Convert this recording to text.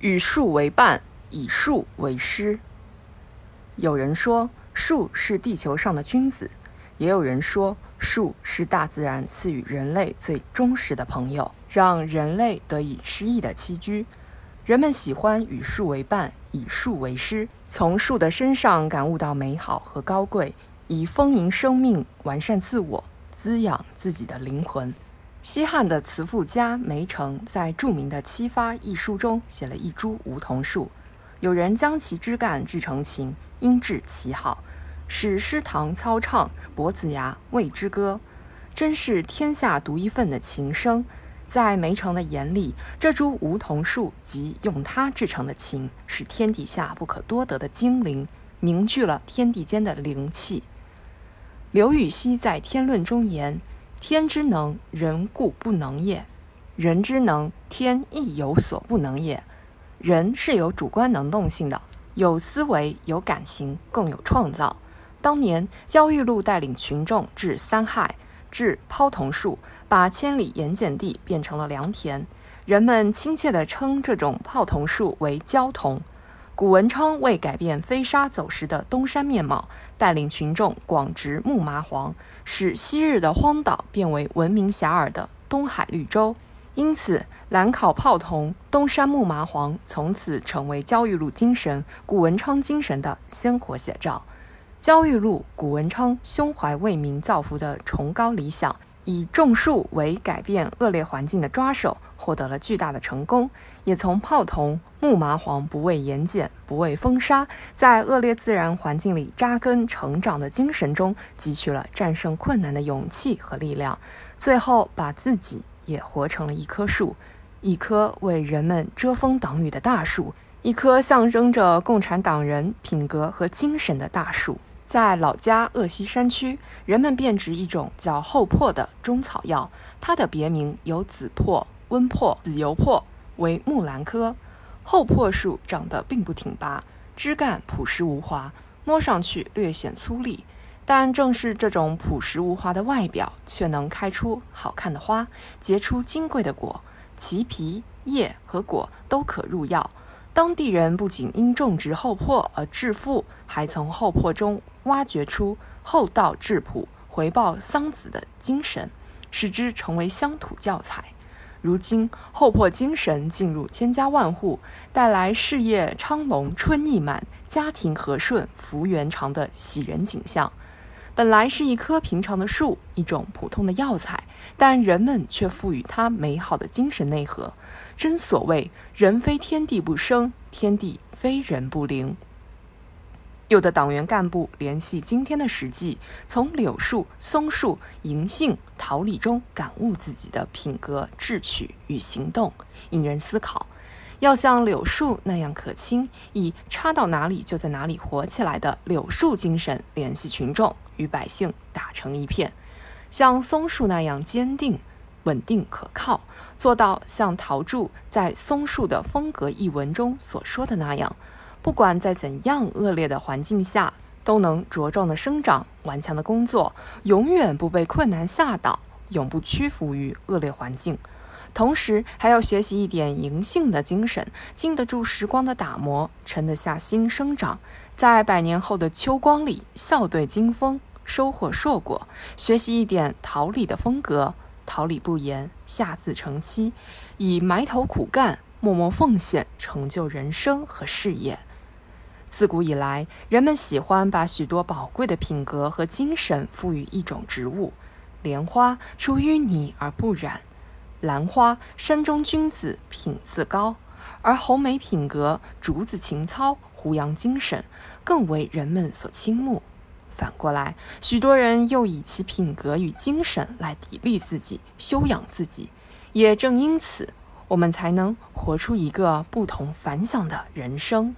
与树为伴，以树为师。有人说树是地球上的君子，也有人说树是大自然赐予人类最忠实的朋友，让人类得以诗意的栖居。人们喜欢与树为伴，以树为师，从树的身上感悟到美好和高贵，以丰盈生命，完善自我，滋养自己的灵魂。西汉的词赋家梅城在著名的《七发》一书中写了一株梧桐树，有人将其枝干制成琴，音质奇好，使诗堂操唱《伯子牙谓之歌》，真是天下独一份的琴声。在梅城的眼里，这株梧桐树及用它制成的琴，是天底下不可多得的精灵，凝聚了天地间的灵气。刘禹锡在《天论》中言。天之能，人固不能也；人之能，天亦有所不能也。人是有主观能动性的，有思维，有感情，更有创造。当年焦裕禄带领群众治三害，治泡桐树，把千里盐碱地变成了良田。人们亲切地称这种泡桐树为焦桐。古文昌为改变飞沙走石的东山面貌，带领群众广植木麻黄。使昔日的荒岛变为闻名遐迩的东海绿洲，因此兰考泡桐、东山木麻黄从此成为焦裕禄精神、古文昌精神的鲜活写照。焦裕禄、古文昌胸怀为民造福的崇高理想，以种树为改变恶劣环境的抓手，获得了巨大的成功，也从泡桐。木麻黄不畏盐碱，不畏风沙，在恶劣自然环境里扎根成长的精神中，汲取了战胜困难的勇气和力量，最后把自己也活成了一棵树，一棵为人们遮风挡雨的大树，一棵象征着共产党人品格和精神的大树。在老家鄂西山区，人们便植一种叫厚朴的中草药，它的别名有紫朴、温朴、紫油朴，为木兰科。厚朴树长得并不挺拔，枝干朴实无华，摸上去略显粗粝。但正是这种朴实无华的外表，却能开出好看的花，结出金贵的果。其皮、叶和果都可入药。当地人不仅因种植厚朴而致富，还从厚朴中挖掘出厚道质朴、回报桑梓的精神，使之成为乡土教材。如今，厚朴精神进入千家万户，带来事业昌隆、春意满、家庭和顺、福源长的喜人景象。本来是一棵平常的树，一种普通的药材，但人们却赋予它美好的精神内核。真所谓“人非天地不生，天地非人不灵”。有的党员干部联系今天的实际，从柳树、松树、银杏、桃李中感悟自己的品格、志趣与行动，引人思考。要像柳树那样可亲，以插到哪里就在哪里活起来的柳树精神联系群众，与百姓打成一片；像松树那样坚定、稳定、可靠，做到像陶铸在《松树的风格》一文中所说的那样。不管在怎样恶劣的环境下，都能茁壮的生长，顽强的工作，永远不被困难吓倒，永不屈服于恶劣环境。同时，还要学习一点银杏的精神，经得住时光的打磨，沉得下心生长，在百年后的秋光里笑对金风，收获硕果。学习一点桃李的风格，桃李不言，下自成蹊，以埋头苦干，默默奉献，成就人生和事业。自古以来，人们喜欢把许多宝贵的品格和精神赋予一种植物。莲花出淤泥而不染，兰花山中君子品自高，而红梅品格、竹子情操、胡杨精神，更为人们所倾慕。反过来，许多人又以其品格与精神来砥砺自己、修养自己。也正因此，我们才能活出一个不同凡响的人生。